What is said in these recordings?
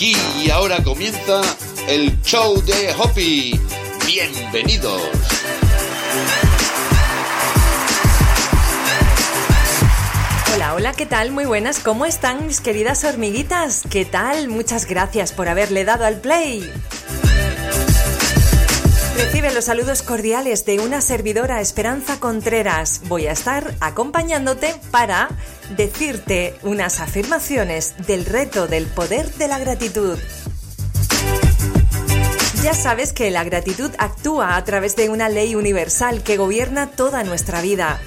Aquí y ahora comienza el show de Hoppy. Bienvenidos. Hola, hola, ¿qué tal? Muy buenas, ¿cómo están mis queridas hormiguitas? ¿Qué tal? Muchas gracias por haberle dado al play. Recibe los saludos cordiales de una servidora Esperanza Contreras. Voy a estar acompañándote para decirte unas afirmaciones del reto del poder de la gratitud. Ya sabes que la gratitud actúa a través de una ley universal que gobierna toda nuestra vida.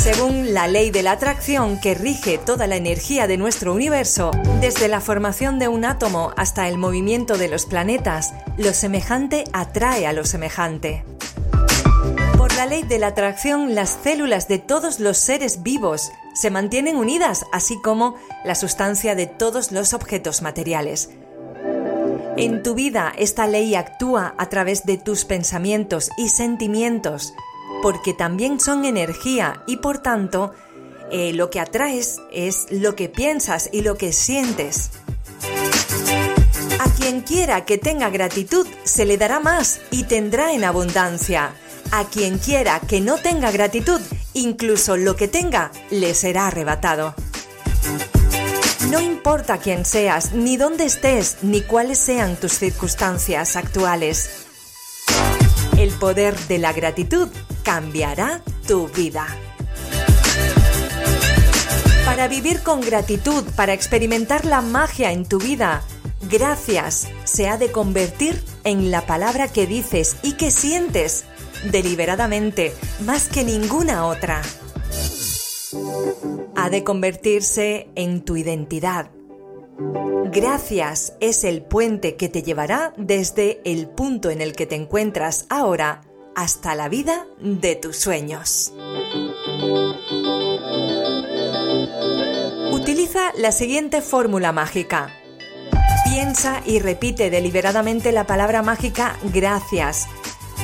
Según la ley de la atracción que rige toda la energía de nuestro universo, desde la formación de un átomo hasta el movimiento de los planetas, lo semejante atrae a lo semejante. Por la ley de la atracción, las células de todos los seres vivos se mantienen unidas, así como la sustancia de todos los objetos materiales. En tu vida esta ley actúa a través de tus pensamientos y sentimientos, porque también son energía y por tanto eh, lo que atraes es lo que piensas y lo que sientes. A quien quiera que tenga gratitud se le dará más y tendrá en abundancia. A quien quiera que no tenga gratitud, incluso lo que tenga, le será arrebatado. No importa quién seas, ni dónde estés, ni cuáles sean tus circunstancias actuales. El poder de la gratitud cambiará tu vida. Para vivir con gratitud, para experimentar la magia en tu vida, gracias se ha de convertir en la palabra que dices y que sientes deliberadamente más que ninguna otra. Ha de convertirse en tu identidad. Gracias es el puente que te llevará desde el punto en el que te encuentras ahora hasta la vida de tus sueños. Utiliza la siguiente fórmula mágica. Piensa y repite deliberadamente la palabra mágica gracias.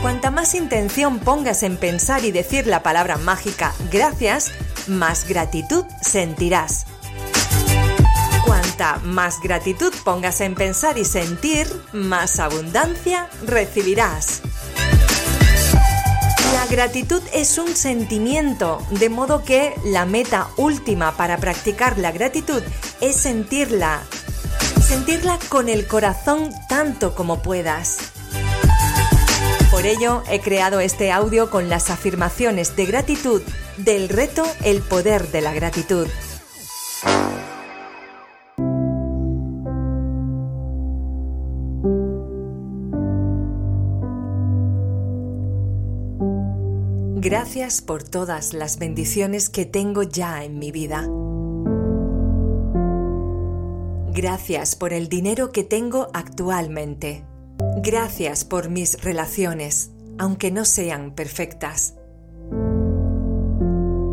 Cuanta más intención pongas en pensar y decir la palabra mágica gracias, más gratitud sentirás. Cuanta más gratitud pongas en pensar y sentir, más abundancia recibirás. La gratitud es un sentimiento, de modo que la meta última para practicar la gratitud es sentirla. Sentirla con el corazón tanto como puedas. Por ello he creado este audio con las afirmaciones de gratitud del reto El poder de la gratitud. Gracias por todas las bendiciones que tengo ya en mi vida. Gracias por el dinero que tengo actualmente. Gracias por mis relaciones, aunque no sean perfectas.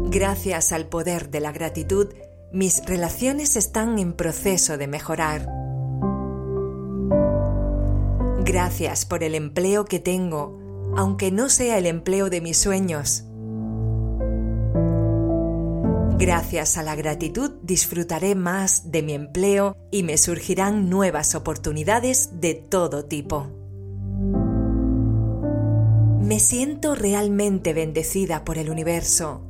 Gracias al poder de la gratitud, mis relaciones están en proceso de mejorar. Gracias por el empleo que tengo, aunque no sea el empleo de mis sueños. Gracias a la gratitud disfrutaré más de mi empleo y me surgirán nuevas oportunidades de todo tipo. Me siento realmente bendecida por el universo,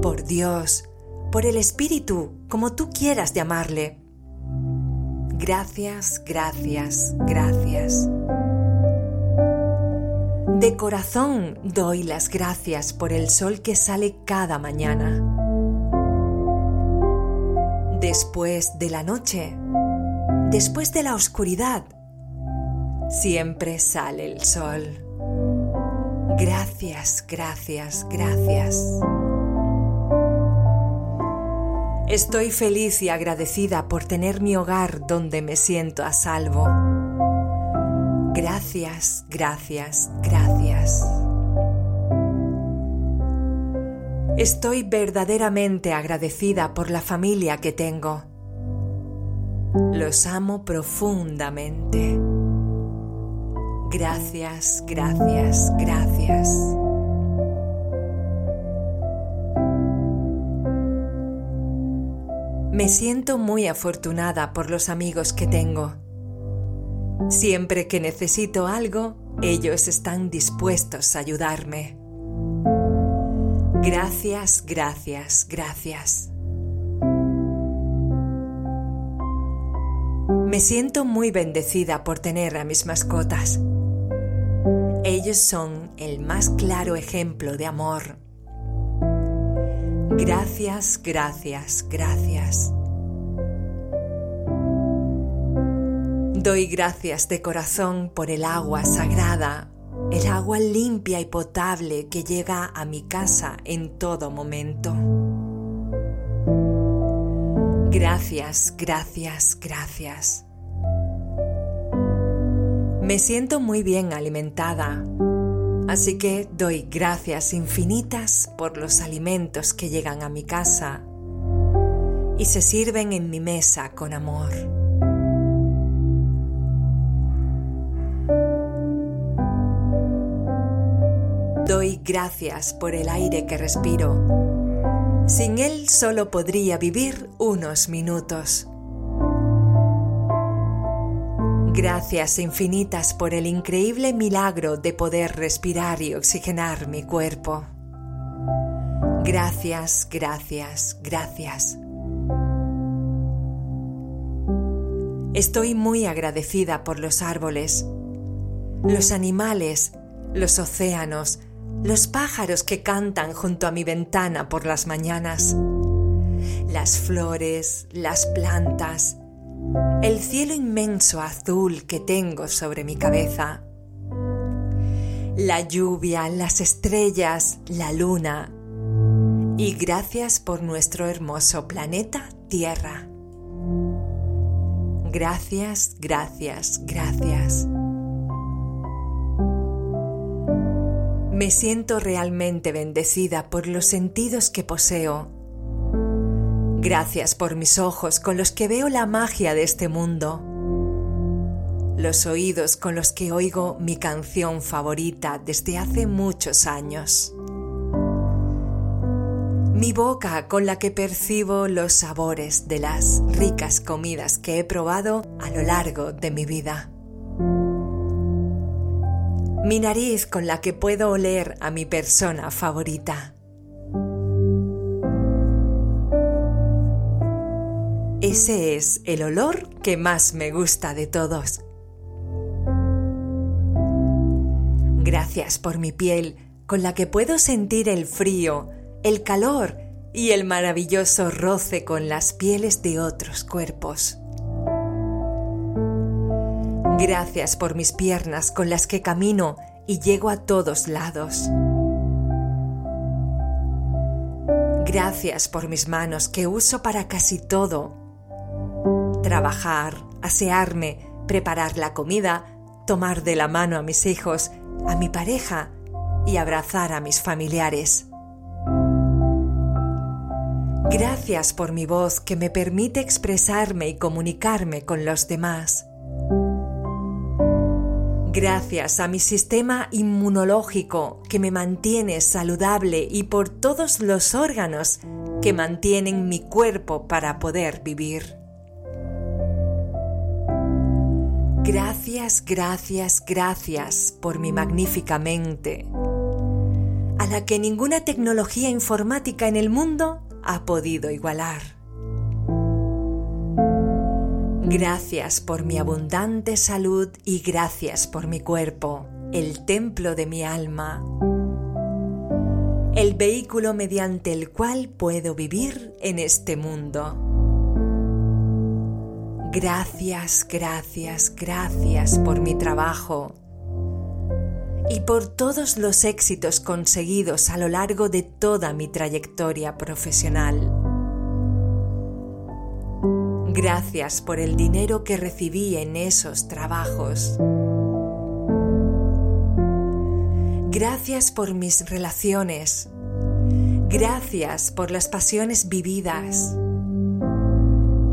por Dios, por el Espíritu, como tú quieras llamarle. Gracias, gracias, gracias. De corazón doy las gracias por el sol que sale cada mañana. Después de la noche, después de la oscuridad, siempre sale el sol. Gracias, gracias, gracias. Estoy feliz y agradecida por tener mi hogar donde me siento a salvo. Gracias, gracias, gracias. Estoy verdaderamente agradecida por la familia que tengo. Los amo profundamente. Gracias, gracias, gracias. Me siento muy afortunada por los amigos que tengo. Siempre que necesito algo, ellos están dispuestos a ayudarme. Gracias, gracias, gracias. Me siento muy bendecida por tener a mis mascotas. Ellos son el más claro ejemplo de amor. Gracias, gracias, gracias. Doy gracias de corazón por el agua sagrada, el agua limpia y potable que llega a mi casa en todo momento. Gracias, gracias, gracias. Me siento muy bien alimentada, así que doy gracias infinitas por los alimentos que llegan a mi casa y se sirven en mi mesa con amor. Gracias por el aire que respiro. Sin él solo podría vivir unos minutos. Gracias infinitas por el increíble milagro de poder respirar y oxigenar mi cuerpo. Gracias, gracias, gracias. Estoy muy agradecida por los árboles, los animales, los océanos, los pájaros que cantan junto a mi ventana por las mañanas, las flores, las plantas, el cielo inmenso azul que tengo sobre mi cabeza, la lluvia, las estrellas, la luna, y gracias por nuestro hermoso planeta Tierra. Gracias, gracias, gracias. Me siento realmente bendecida por los sentidos que poseo. Gracias por mis ojos con los que veo la magia de este mundo, los oídos con los que oigo mi canción favorita desde hace muchos años, mi boca con la que percibo los sabores de las ricas comidas que he probado a lo largo de mi vida, mi nariz con la que puedo oler a mi persona favorita Ese es el olor que más me gusta de todos. Gracias por mi piel, con la que puedo sentir el frío, el calor y el maravilloso roce con las pieles de otros cuerpos. Gracias por mis piernas con las que camino y llego a todos lados. Gracias por mis manos que uso para casi todo trabajar, asearme, preparar la comida, tomar de la mano a mis hijos, a mi pareja y abrazar a mis familiares. Gracias por mi voz que me permite expresarme y comunicarme con los demás. Gracias a mi sistema inmunológico que me mantiene saludable y por todos los órganos que mantienen mi cuerpo para poder vivir. Gracias, gracias, gracias por mi magnífica mente, a la que ninguna tecnología informática en el mundo ha podido igualar. Gracias por mi abundante salud y gracias por mi cuerpo, el templo de mi alma, el vehículo mediante el cual puedo vivir en este mundo. Gracias, gracias, gracias por mi trabajo y por todos los éxitos conseguidos a lo largo de toda mi trayectoria profesional. Gracias por el dinero que recibí en esos trabajos. Gracias por mis relaciones. Gracias por las pasiones vividas.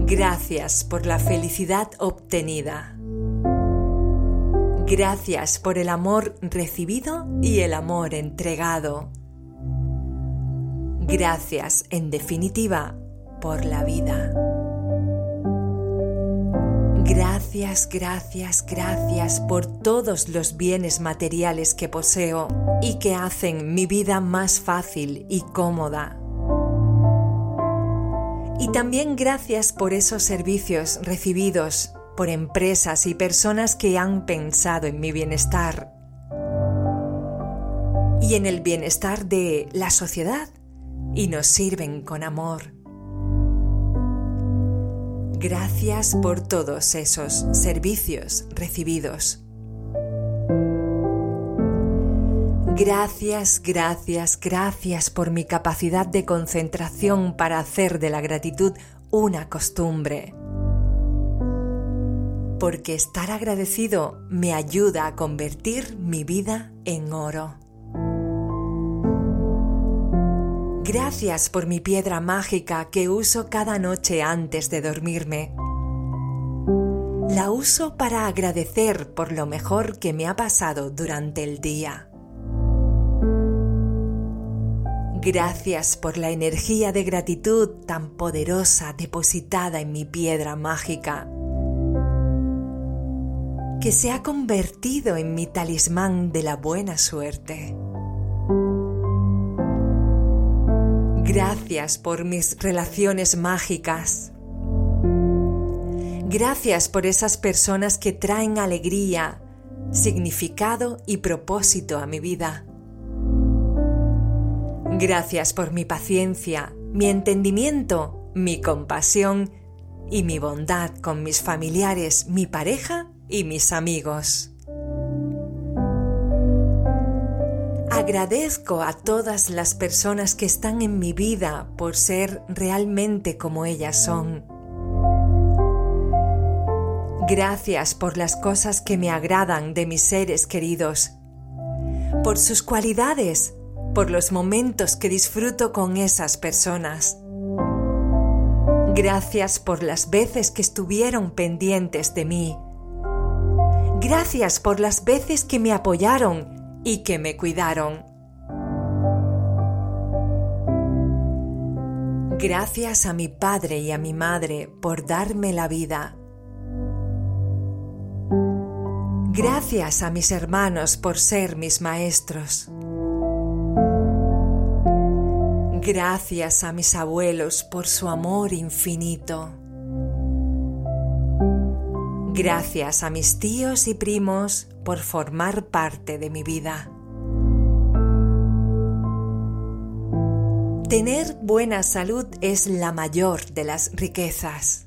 Gracias por la felicidad obtenida. Gracias por el amor recibido y el amor entregado. Gracias, en definitiva, por la vida. Gracias, gracias, gracias por todos los bienes materiales que poseo y que hacen mi vida más fácil y cómoda. Y también gracias por esos servicios recibidos por empresas y personas que han pensado en mi bienestar y en el bienestar de la sociedad y nos sirven con amor. Gracias por todos esos servicios recibidos. Gracias, gracias, gracias por mi capacidad de concentración para hacer de la gratitud una costumbre. Porque estar agradecido me ayuda a convertir mi vida en oro. Gracias por mi piedra mágica que uso cada noche antes de dormirme. La uso para agradecer por lo mejor que me ha pasado durante el día. Gracias por la energía de gratitud tan poderosa depositada en mi piedra mágica, que se ha convertido en mi talismán de la buena suerte. Gracias por mis relaciones mágicas. Gracias por esas personas que traen alegría, significado y propósito a mi vida. Gracias por mi paciencia, mi entendimiento, mi compasión y mi bondad con mis familiares, mi pareja y mis amigos. Agradezco a todas las personas que están en mi vida por ser realmente como ellas son. Gracias por las cosas que me agradan de mis seres queridos, por sus cualidades, por los momentos que disfruto con esas personas. Gracias por las veces que estuvieron pendientes de mí. Gracias por las veces que me apoyaron y que me cuidaron. Gracias a mi padre y a mi madre por darme la vida. Gracias a mis hermanos por ser mis maestros. Gracias a mis abuelos por su amor infinito. Gracias a mis tíos y primos por formar parte de mi vida. Tener buena salud es la mayor de las riquezas.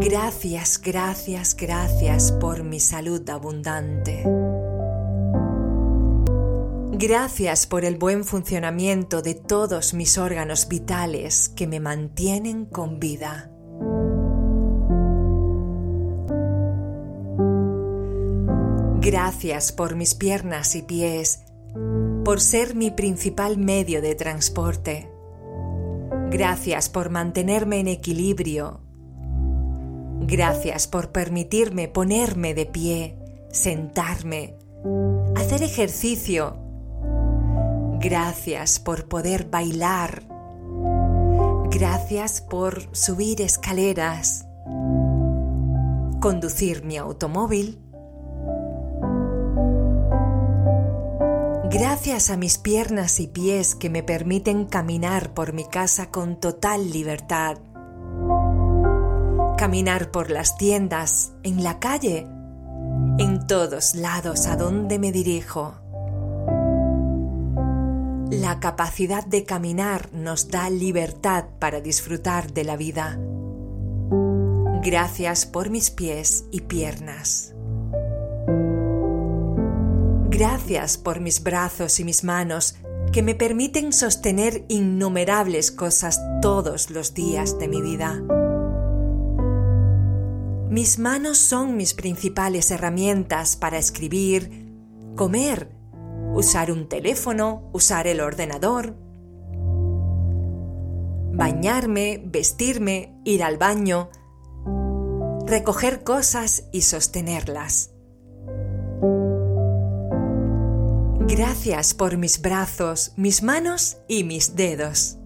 Gracias, gracias, gracias por mi salud abundante. Gracias por el buen funcionamiento de todos mis órganos vitales que me mantienen con vida. Gracias por mis piernas y pies, por ser mi principal medio de transporte. Gracias por mantenerme en equilibrio. Gracias por permitirme ponerme de pie, sentarme, hacer ejercicio Gracias por poder bailar. Gracias por subir escaleras. Conducir mi automóvil. Gracias a mis piernas y pies que me permiten caminar por mi casa con total libertad. Caminar por las tiendas, en la calle, en todos lados a donde me dirijo. La capacidad de caminar nos da libertad para disfrutar de la vida. Gracias por mis pies y piernas. Gracias por mis brazos y mis manos que me permiten sostener innumerables cosas todos los días de mi vida. Mis manos son mis principales herramientas para escribir, comer, usar un teléfono, usar el ordenador, bañarme, vestirme, ir al baño, recoger cosas y sostenerlas. Gracias por mis brazos, mis manos y mis dedos.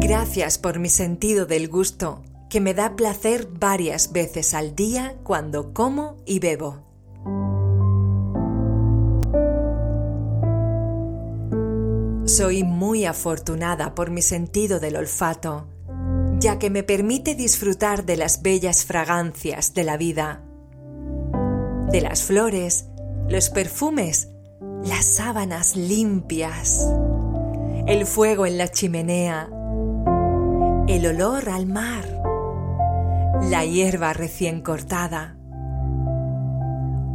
Gracias por mi sentido del gusto, que me da placer varias veces al día cuando como y bebo. Soy muy afortunada por mi sentido del olfato, ya que me permite disfrutar de las bellas fragancias de la vida, de las flores, los perfumes, las sábanas limpias, el fuego en la chimenea, el olor al mar, la hierba recién cortada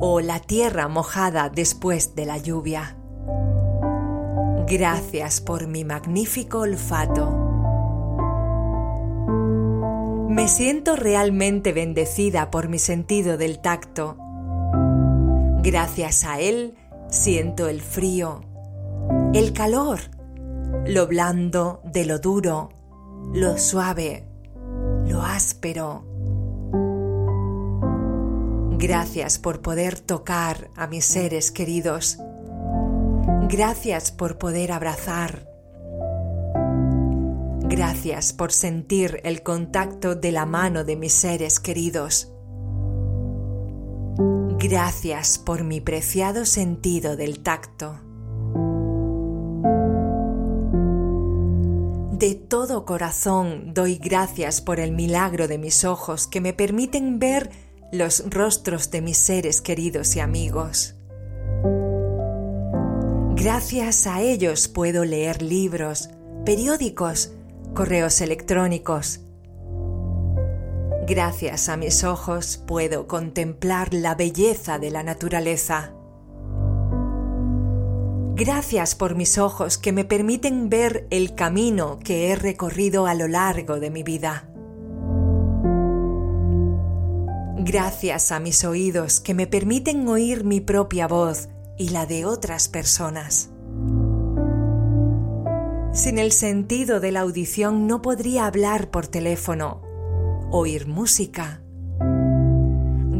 o la tierra mojada después de la lluvia. Gracias por mi magnífico olfato. Me siento realmente bendecida por mi sentido del tacto. Gracias a él siento el frío, el calor, lo blando de lo duro, lo suave, lo áspero. Gracias por poder tocar a mis seres queridos Gracias por poder abrazar. Gracias por sentir el contacto de la mano de mis seres queridos. Gracias por mi preciado sentido del tacto. De todo corazón doy gracias por el milagro de mis ojos que me permiten ver los rostros de mis seres queridos y amigos. Gracias a ellos puedo leer libros, periódicos, correos electrónicos. Gracias a mis ojos puedo contemplar la belleza de la naturaleza. Gracias por mis ojos que me permiten ver el camino que he recorrido a lo largo de mi vida. Gracias a mis oídos que me permiten oír mi propia voz y la de otras personas. Sin el sentido de la audición no podría hablar por teléfono, oír música.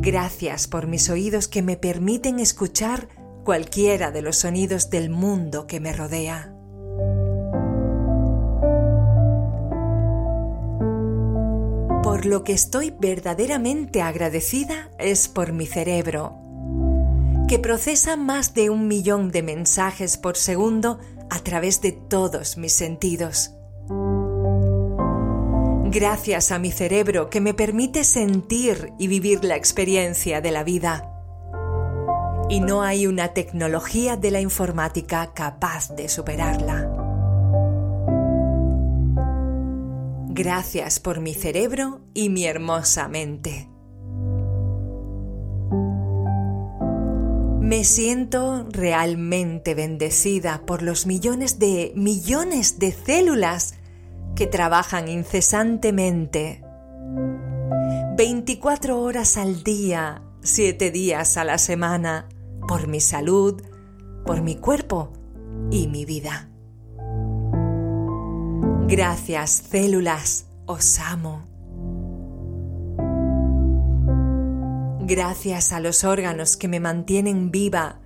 Gracias por mis oídos que me permiten escuchar cualquiera de los sonidos del mundo que me rodea. Por lo que estoy verdaderamente agradecida es por mi cerebro, que procesa más de un millón de mensajes por segundo a través de todos mis sentidos. Gracias a mi cerebro que me permite sentir y vivir la experiencia de la vida. Y no hay una tecnología de la informática capaz de superarla. Gracias por mi cerebro y mi hermosa mente. Me siento realmente bendecida por los millones de millones de células que trabajan incesantemente. 24 horas al día, 7 días a la semana, por mi salud, por mi cuerpo y mi vida. Gracias células, os amo. Gracias a los órganos que me mantienen viva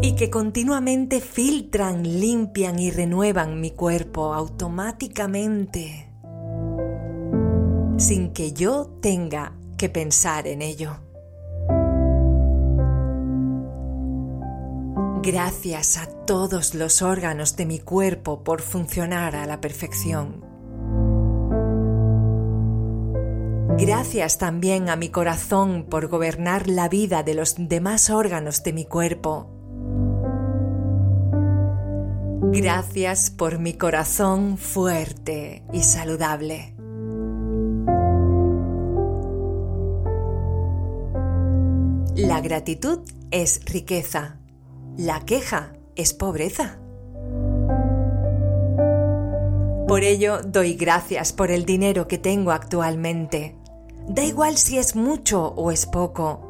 y que continuamente filtran, limpian y renuevan mi cuerpo automáticamente, sin que yo tenga que pensar en ello. Gracias a todos los órganos de mi cuerpo por funcionar a la perfección. Gracias también a mi corazón por gobernar la vida de los demás órganos de mi cuerpo. Gracias por mi corazón fuerte y saludable. La gratitud es riqueza. La queja es pobreza. Por ello doy gracias por el dinero que tengo actualmente Da igual si es mucho o es poco.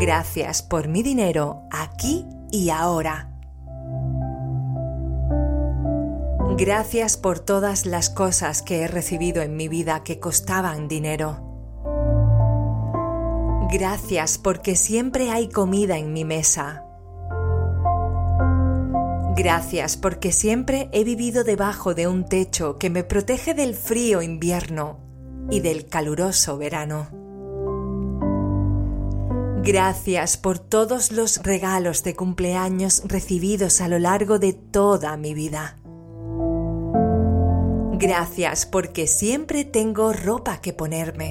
Gracias por mi dinero aquí y ahora. Gracias por todas las cosas que he recibido en mi vida que costaban dinero. Gracias porque siempre hay comida en mi mesa. Gracias porque siempre he vivido debajo de un techo que me protege del frío invierno y del caluroso verano. Gracias por todos los regalos de cumpleaños recibidos a lo largo de toda mi vida. Gracias porque siempre tengo ropa que ponerme.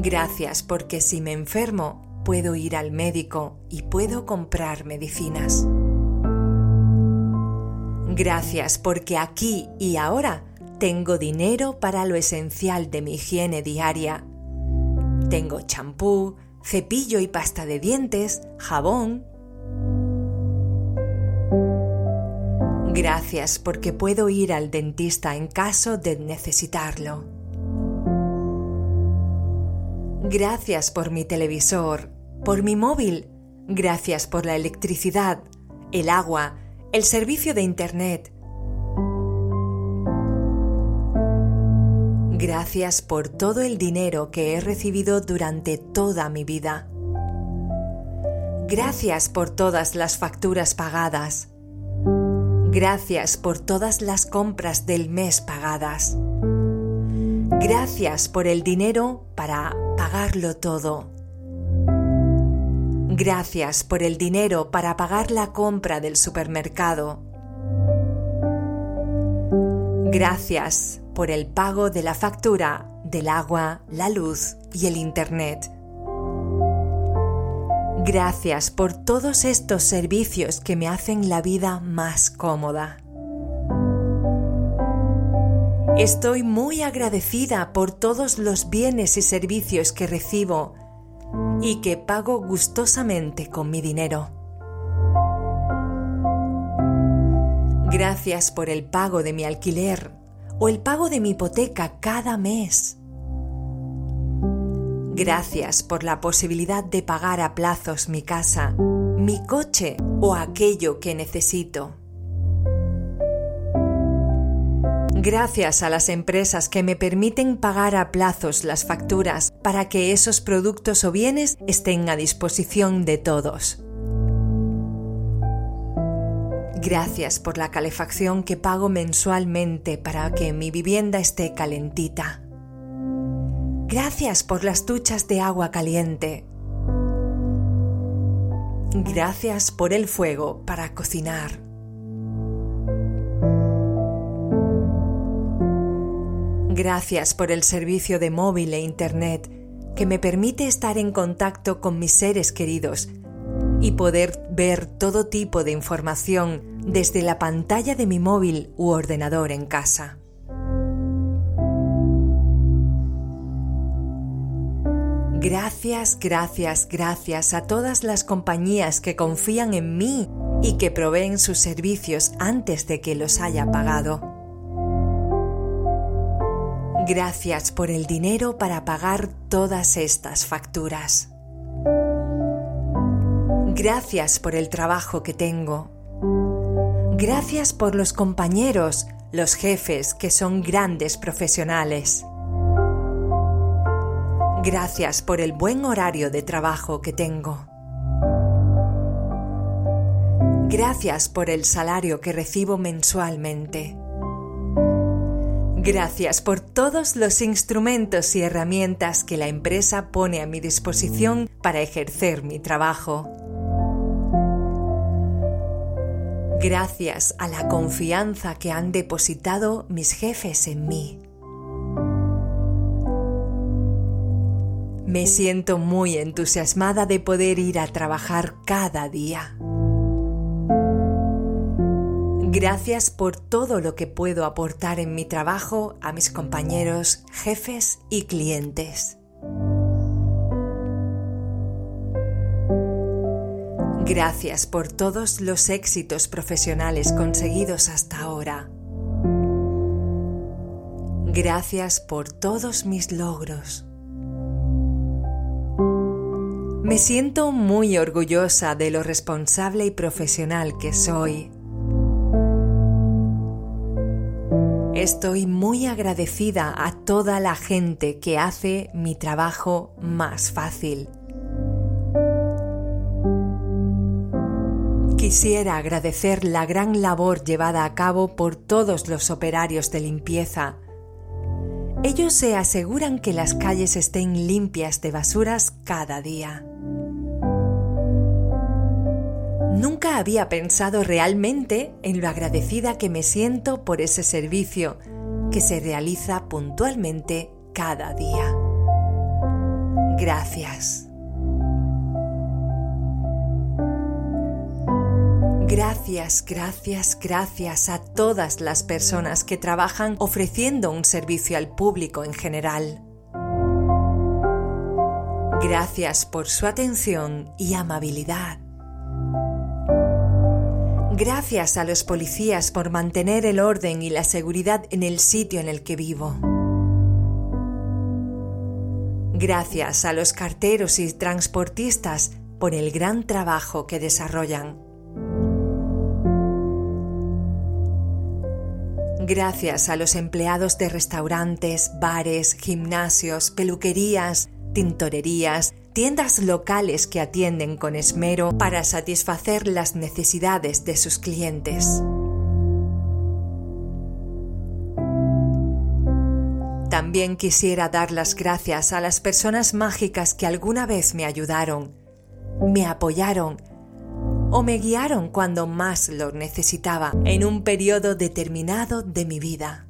Gracias porque si me enfermo puedo ir al médico y puedo comprar medicinas. Gracias porque aquí y ahora tengo dinero para lo esencial de mi higiene diaria. Tengo champú, cepillo y pasta de dientes, jabón. Gracias porque puedo ir al dentista en caso de necesitarlo. Gracias por mi televisor, por mi móvil, gracias por la electricidad, el agua, el servicio de Internet. Gracias por todo el dinero que he recibido durante toda mi vida. Gracias por todas las facturas pagadas. Gracias por todas las compras del mes pagadas. Gracias por el dinero para pagarlo todo. Gracias por el dinero para pagar la compra del supermercado. Gracias por el pago de la factura del agua, la luz y el Internet. Gracias por todos estos servicios que me hacen la vida más cómoda. Estoy muy agradecida por todos los bienes y servicios que recibo y que pago gustosamente con mi dinero. Gracias por el pago de mi alquiler o el pago de mi hipoteca cada mes. Gracias por la posibilidad de pagar a plazos mi casa, mi coche o aquello que necesito. Gracias a las empresas que me permiten pagar a plazos las facturas para que esos productos o bienes estén a disposición de todos. Gracias por la calefacción que pago mensualmente para que mi vivienda esté calentita. Gracias por las duchas de agua caliente. Gracias por el fuego para cocinar. Gracias por el servicio de móvil e Internet que me permite estar en contacto con mis seres queridos y poder ver todo tipo de información desde la pantalla de mi móvil u ordenador en casa. Gracias, gracias, gracias a todas las compañías que confían en mí y que proveen sus servicios antes de que los haya pagado. Gracias por el dinero para pagar todas estas facturas. Gracias por el trabajo que tengo. Gracias por los compañeros, los jefes que son grandes profesionales. Gracias por el buen horario de trabajo que tengo. Gracias por el salario que recibo mensualmente. Gracias por todos los instrumentos y herramientas que la empresa pone a mi disposición para ejercer mi trabajo. Gracias a la confianza que han depositado mis jefes en mí. Me siento muy entusiasmada de poder ir a trabajar cada día. Gracias por todo lo que puedo aportar en mi trabajo a mis compañeros, jefes y clientes. Gracias por todos los éxitos profesionales conseguidos hasta ahora. Gracias por todos mis logros. Me siento muy orgullosa de lo responsable y profesional que soy Estoy muy agradecida a toda la gente que hace mi trabajo más fácil. Quisiera agradecer la gran labor llevada a cabo por todos los operarios de limpieza. Ellos se aseguran que las calles estén limpias de basuras cada día. Nunca había pensado realmente en lo agradecida que me siento por ese servicio que se realiza puntualmente cada día. Gracias. Gracias, gracias, gracias a todas las personas que trabajan ofreciendo un servicio al público en general. Gracias por su atención y amabilidad. Gracias a los policías por mantener el orden y la seguridad en el sitio en el que vivo. Gracias a los carteros y transportistas por el gran trabajo que desarrollan. Gracias a los empleados de restaurantes, bares, gimnasios, peluquerías, tintorerías, tiendas locales que atienden con esmero para satisfacer las necesidades de sus clientes. También quisiera dar las gracias a las personas mágicas que alguna vez me ayudaron, me apoyaron o me guiaron cuando más lo necesitaba en un periodo determinado de mi vida.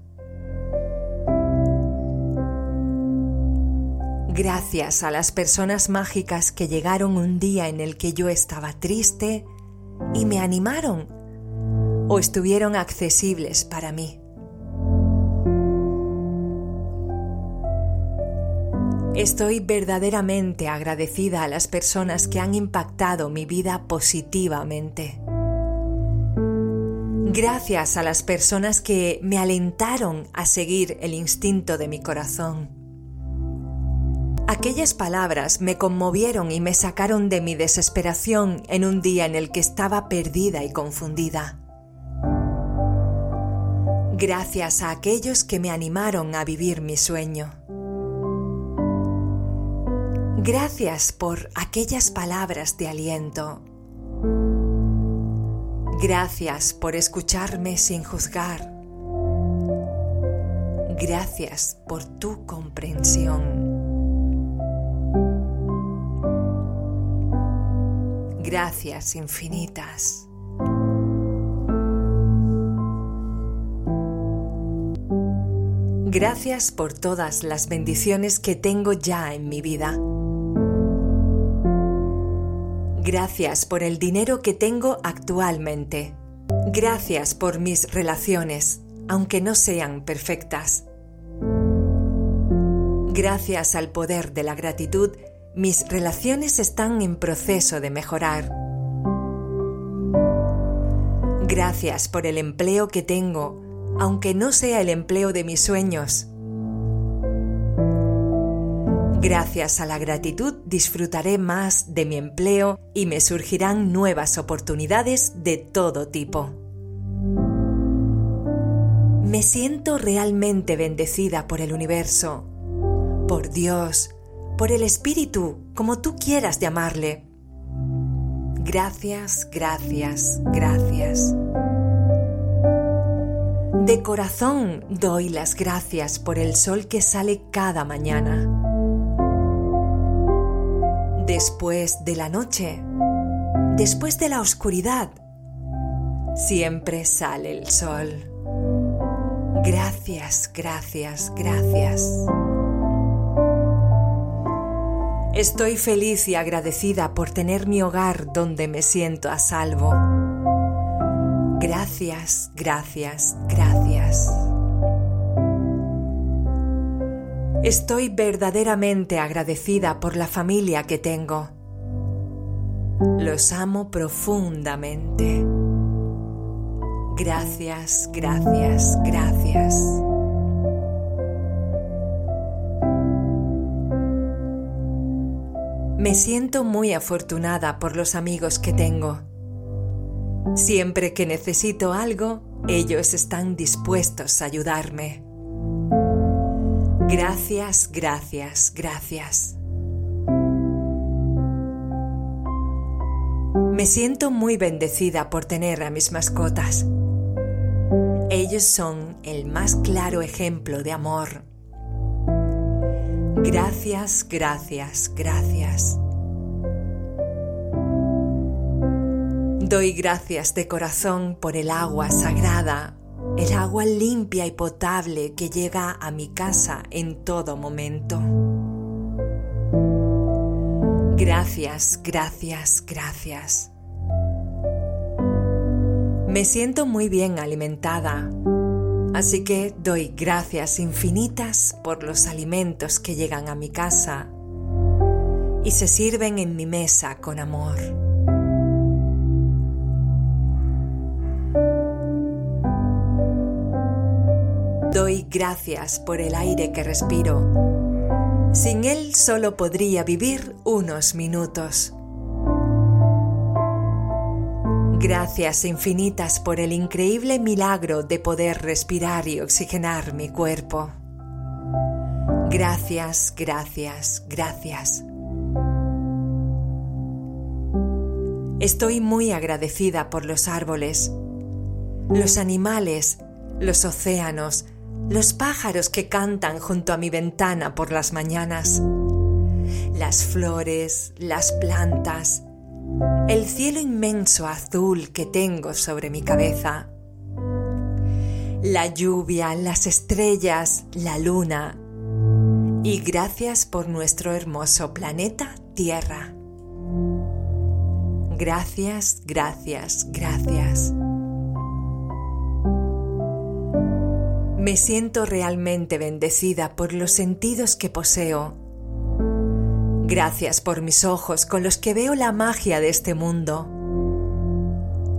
Gracias a las personas mágicas que llegaron un día en el que yo estaba triste y me animaron o estuvieron accesibles para mí. Estoy verdaderamente agradecida a las personas que han impactado mi vida positivamente. Gracias a las personas que me alentaron a seguir el instinto de mi corazón. Aquellas palabras me conmovieron y me sacaron de mi desesperación en un día en el que estaba perdida y confundida. Gracias a aquellos que me animaron a vivir mi sueño. Gracias por aquellas palabras de aliento. Gracias por escucharme sin juzgar. Gracias por tu comprensión. Gracias infinitas. Gracias por todas las bendiciones que tengo ya en mi vida. Gracias por el dinero que tengo actualmente. Gracias por mis relaciones, aunque no sean perfectas. Gracias al poder de la gratitud mis relaciones están en proceso de mejorar. Gracias por el empleo que tengo, aunque no sea el empleo de mis sueños. Gracias a la gratitud disfrutaré más de mi empleo y me surgirán nuevas oportunidades de todo tipo. Me siento realmente bendecida por el universo, por Dios, por el Espíritu, como tú quieras llamarle. Gracias, gracias, gracias. De corazón doy las gracias por el sol que sale cada mañana. Después de la noche, después de la oscuridad, siempre sale el sol. Gracias, gracias, gracias. Estoy feliz y agradecida por tener mi hogar donde me siento a salvo. Gracias, gracias, gracias. Estoy verdaderamente agradecida por la familia que tengo. Los amo profundamente. Gracias, gracias, gracias. Me siento muy afortunada por los amigos que tengo. Siempre que necesito algo, ellos están dispuestos a ayudarme. Gracias, gracias, gracias. Me siento muy bendecida por tener a mis mascotas. Ellos son el más claro ejemplo de amor. Gracias, gracias, gracias. Doy gracias de corazón por el agua sagrada, el agua limpia y potable que llega a mi casa en todo momento. Gracias, gracias, gracias. Me siento muy bien alimentada, así que doy gracias infinitas por los alimentos que llegan a mi casa y se sirven en mi mesa con amor. Doy gracias por el aire que respiro. Sin él solo podría vivir unos minutos. Gracias infinitas por el increíble milagro de poder respirar y oxigenar mi cuerpo. Gracias, gracias, gracias. Estoy muy agradecida por los árboles, los animales, los océanos, los pájaros que cantan junto a mi ventana por las mañanas, las flores, las plantas, el cielo inmenso azul que tengo sobre mi cabeza, la lluvia, las estrellas, la luna y gracias por nuestro hermoso planeta Tierra. Gracias, gracias, gracias. Me siento realmente bendecida por los sentidos que poseo Gracias por mis ojos con los que veo la magia de este mundo,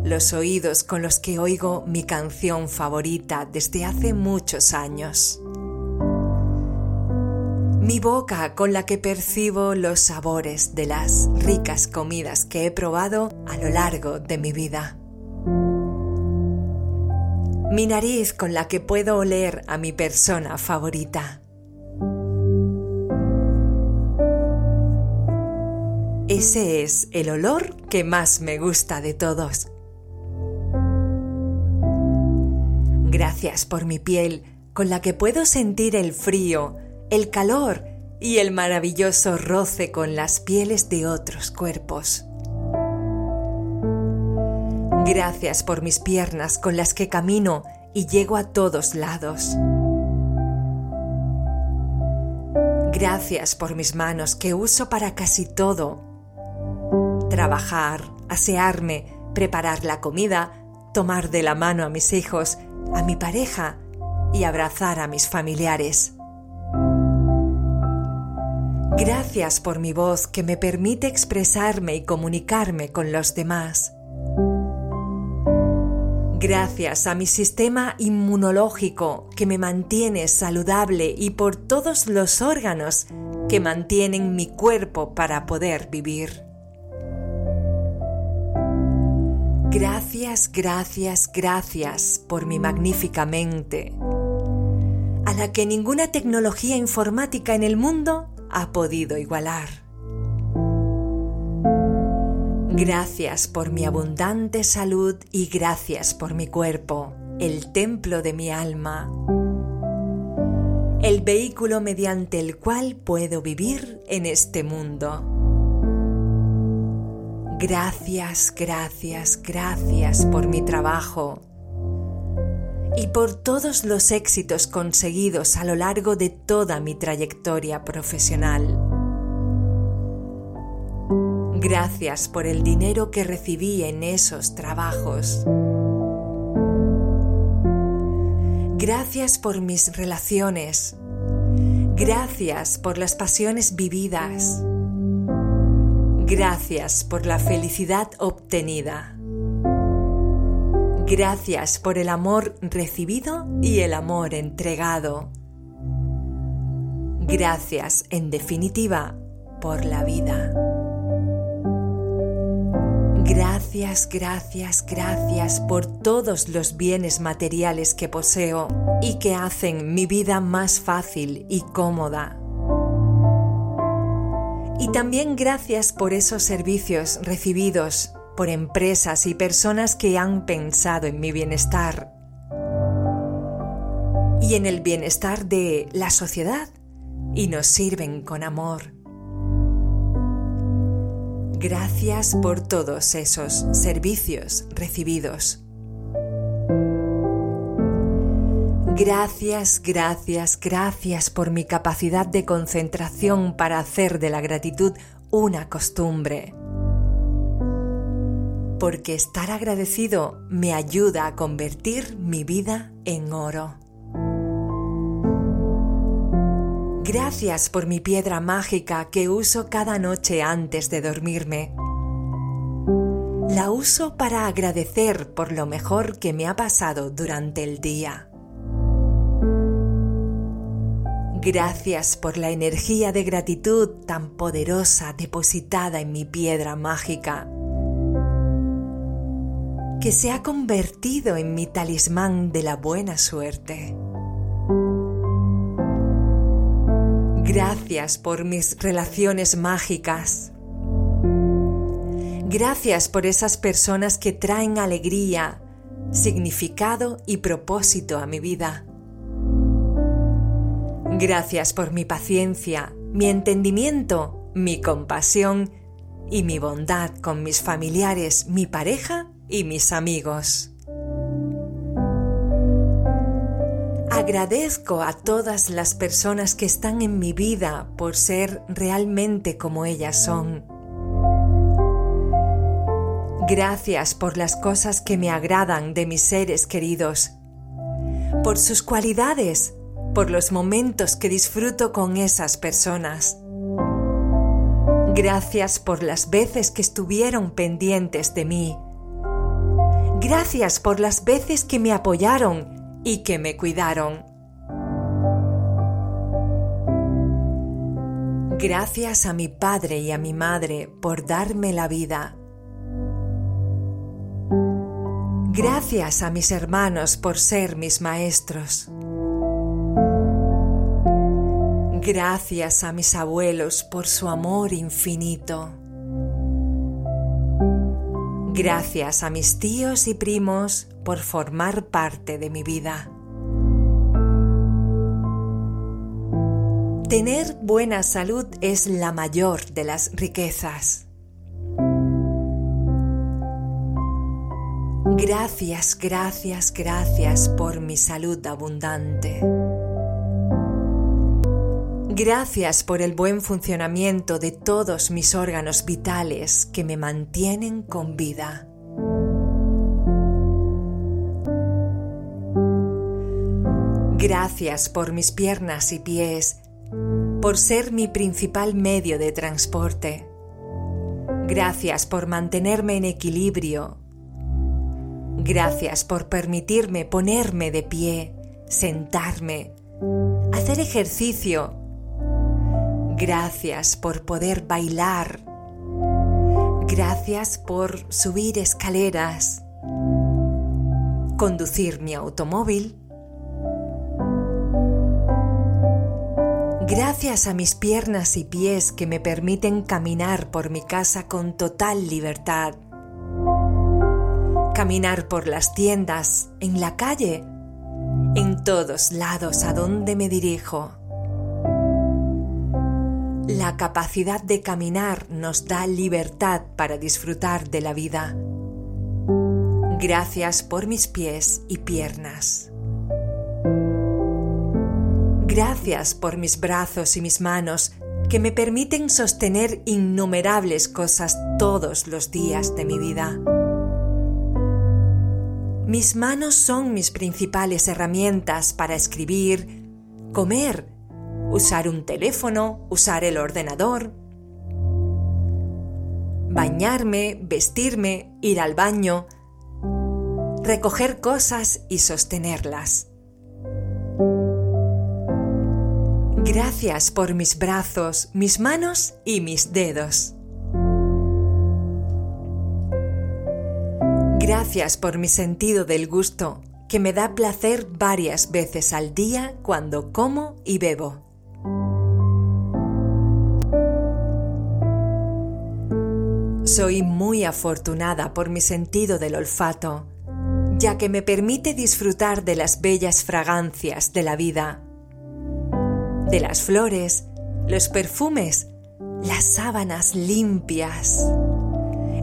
los oídos con los que oigo mi canción favorita desde hace muchos años, mi boca con la que percibo los sabores de las ricas comidas que he probado a lo largo de mi vida, mi nariz con la que puedo oler a mi persona favorita Ese es el olor que más me gusta de todos. Gracias por mi piel, con la que puedo sentir el frío, el calor y el maravilloso roce con las pieles de otros cuerpos. Gracias por mis piernas con las que camino y llego a todos lados. Gracias por mis manos que uso para casi todo trabajar, asearme, preparar la comida, tomar de la mano a mis hijos, a mi pareja y abrazar a mis familiares. Gracias por mi voz que me permite expresarme y comunicarme con los demás. Gracias a mi sistema inmunológico que me mantiene saludable y por todos los órganos que mantienen mi cuerpo para poder vivir. Gracias, gracias, gracias por mi magnífica mente, a la que ninguna tecnología informática en el mundo ha podido igualar. Gracias por mi abundante salud y gracias por mi cuerpo, el templo de mi alma, el vehículo mediante el cual puedo vivir en este mundo. Gracias, gracias, gracias por mi trabajo y por todos los éxitos conseguidos a lo largo de toda mi trayectoria profesional. Gracias por el dinero que recibí en esos trabajos. Gracias por mis relaciones. Gracias por las pasiones vividas. Gracias por la felicidad obtenida. Gracias por el amor recibido y el amor entregado. Gracias, en definitiva, por la vida. Gracias, gracias, gracias por todos los bienes materiales que poseo y que hacen mi vida más fácil y cómoda. Y también gracias por esos servicios recibidos por empresas y personas que han pensado en mi bienestar y en el bienestar de la sociedad y nos sirven con amor. Gracias por todos esos servicios recibidos. Gracias, gracias, gracias por mi capacidad de concentración para hacer de la gratitud una costumbre. Porque estar agradecido me ayuda a convertir mi vida en oro. Gracias por mi piedra mágica que uso cada noche antes de dormirme. La uso para agradecer por lo mejor que me ha pasado durante el día. Gracias por la energía de gratitud tan poderosa depositada en mi piedra mágica, que se ha convertido en mi talismán de la buena suerte. Gracias por mis relaciones mágicas. Gracias por esas personas que traen alegría, significado y propósito a mi vida. Gracias por mi paciencia, mi entendimiento, mi compasión y mi bondad con mis familiares, mi pareja y mis amigos. Agradezco a todas las personas que están en mi vida por ser realmente como ellas son. Gracias por las cosas que me agradan de mis seres queridos, por sus cualidades, por los momentos que disfruto con esas personas. Gracias por las veces que estuvieron pendientes de mí. Gracias por las veces que me apoyaron y que me cuidaron. Gracias a mi padre y a mi madre por darme la vida. Gracias a mis hermanos por ser mis maestros. Gracias a mis abuelos por su amor infinito. Gracias a mis tíos y primos por formar parte de mi vida. Tener buena salud es la mayor de las riquezas. Gracias, gracias, gracias por mi salud abundante. Gracias por el buen funcionamiento de todos mis órganos vitales que me mantienen con vida. Gracias por mis piernas y pies, por ser mi principal medio de transporte. Gracias por mantenerme en equilibrio. Gracias por permitirme ponerme de pie, sentarme, hacer ejercicio Gracias por poder bailar. Gracias por subir escaleras. Conducir mi automóvil. Gracias a mis piernas y pies que me permiten caminar por mi casa con total libertad. Caminar por las tiendas, en la calle, en todos lados a donde me dirijo. La capacidad de caminar nos da libertad para disfrutar de la vida. Gracias por mis pies y piernas. Gracias por mis brazos y mis manos que me permiten sostener innumerables cosas todos los días de mi vida. Mis manos son mis principales herramientas para escribir, comer, usar un teléfono, usar el ordenador, bañarme, vestirme, ir al baño, recoger cosas y sostenerlas. Gracias por mis brazos, mis manos y mis dedos. Gracias por mi sentido del gusto, que me da placer varias veces al día cuando como y bebo. Soy muy afortunada por mi sentido del olfato, ya que me permite disfrutar de las bellas fragancias de la vida, de las flores, los perfumes, las sábanas limpias,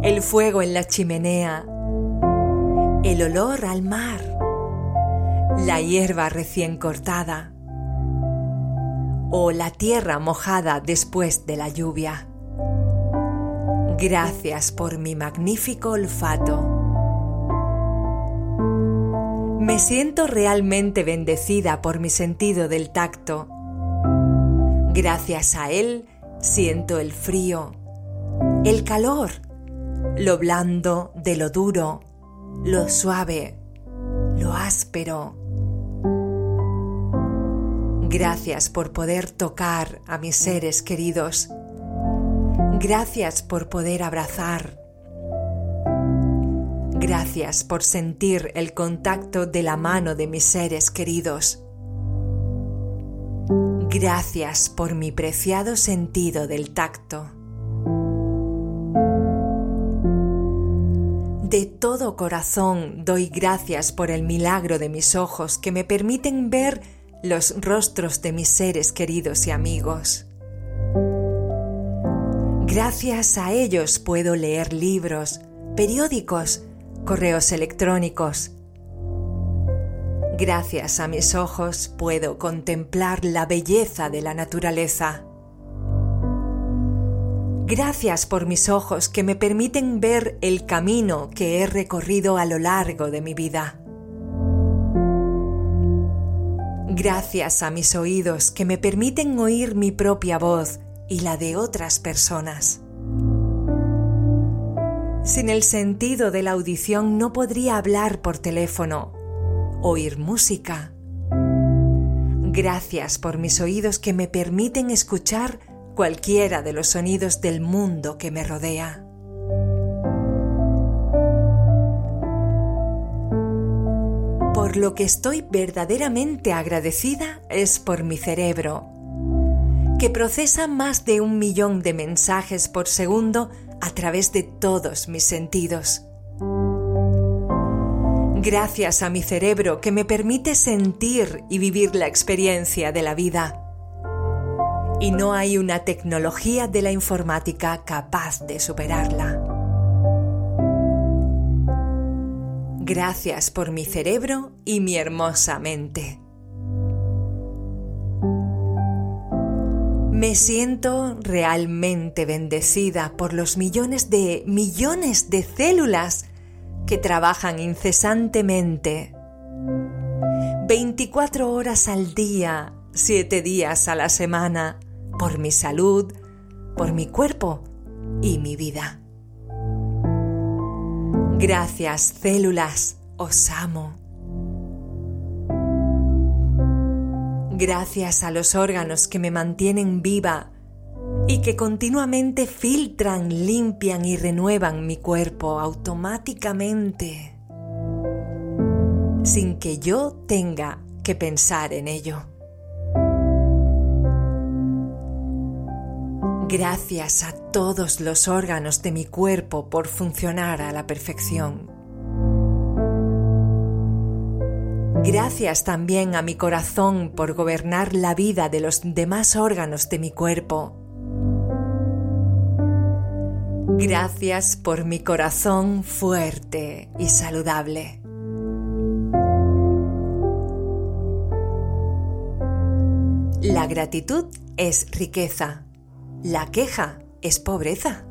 el fuego en la chimenea, el olor al mar, la hierba recién cortada o la tierra mojada después de la lluvia. Gracias por mi magnífico olfato. Me siento realmente bendecida por mi sentido del tacto. Gracias a él siento el frío, el calor, lo blando de lo duro, lo suave, lo áspero. Gracias por poder tocar a mis seres queridos Gracias por poder abrazar. Gracias por sentir el contacto de la mano de mis seres queridos. Gracias por mi preciado sentido del tacto. De todo corazón doy gracias por el milagro de mis ojos que me permiten ver los rostros de mis seres queridos y amigos. Gracias a ellos puedo leer libros, periódicos, correos electrónicos. Gracias a mis ojos puedo contemplar la belleza de la naturaleza. Gracias por mis ojos que me permiten ver el camino que he recorrido a lo largo de mi vida. Gracias a mis oídos que me permiten oír mi propia voz y la de otras personas. Sin el sentido de la audición no podría hablar por teléfono, oír música. Gracias por mis oídos que me permiten escuchar cualquiera de los sonidos del mundo que me rodea. Por lo que estoy verdaderamente agradecida es por mi cerebro, que procesa más de un millón de mensajes por segundo a través de todos mis sentidos. Gracias a mi cerebro que me permite sentir y vivir la experiencia de la vida. Y no hay una tecnología de la informática capaz de superarla. Gracias por mi cerebro y mi hermosa mente. Me siento realmente bendecida por los millones de millones de células que trabajan incesantemente. 24 horas al día, 7 días a la semana, por mi salud, por mi cuerpo y mi vida. Gracias células, os amo. Gracias a los órganos que me mantienen viva y que continuamente filtran, limpian y renuevan mi cuerpo automáticamente, sin que yo tenga que pensar en ello. Gracias a todos los órganos de mi cuerpo por funcionar a la perfección. Gracias también a mi corazón por gobernar la vida de los demás órganos de mi cuerpo. Gracias por mi corazón fuerte y saludable. La gratitud es riqueza. La queja es pobreza.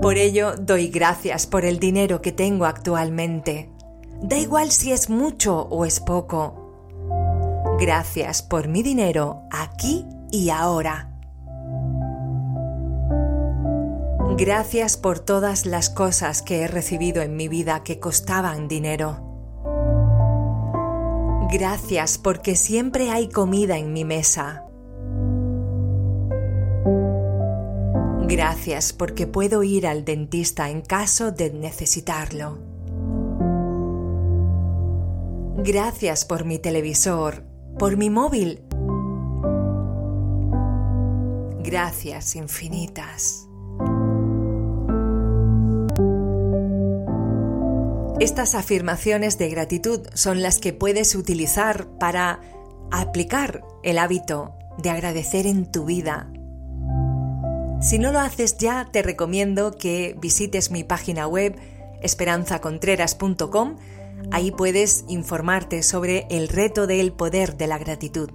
Por ello doy gracias por el dinero que tengo actualmente Da igual si es mucho o es poco. Gracias por mi dinero aquí y ahora. Gracias por todas las cosas que he recibido en mi vida que costaban dinero. Gracias porque siempre hay comida en mi mesa. Gracias porque puedo ir al dentista en caso de necesitarlo. Gracias por mi televisor, por mi móvil. Gracias infinitas. Estas afirmaciones de gratitud son las que puedes utilizar para aplicar el hábito de agradecer en tu vida. Si no lo haces ya, te recomiendo que visites mi página web esperanzacontreras.com. Ahí puedes informarte sobre el reto del poder de la gratitud.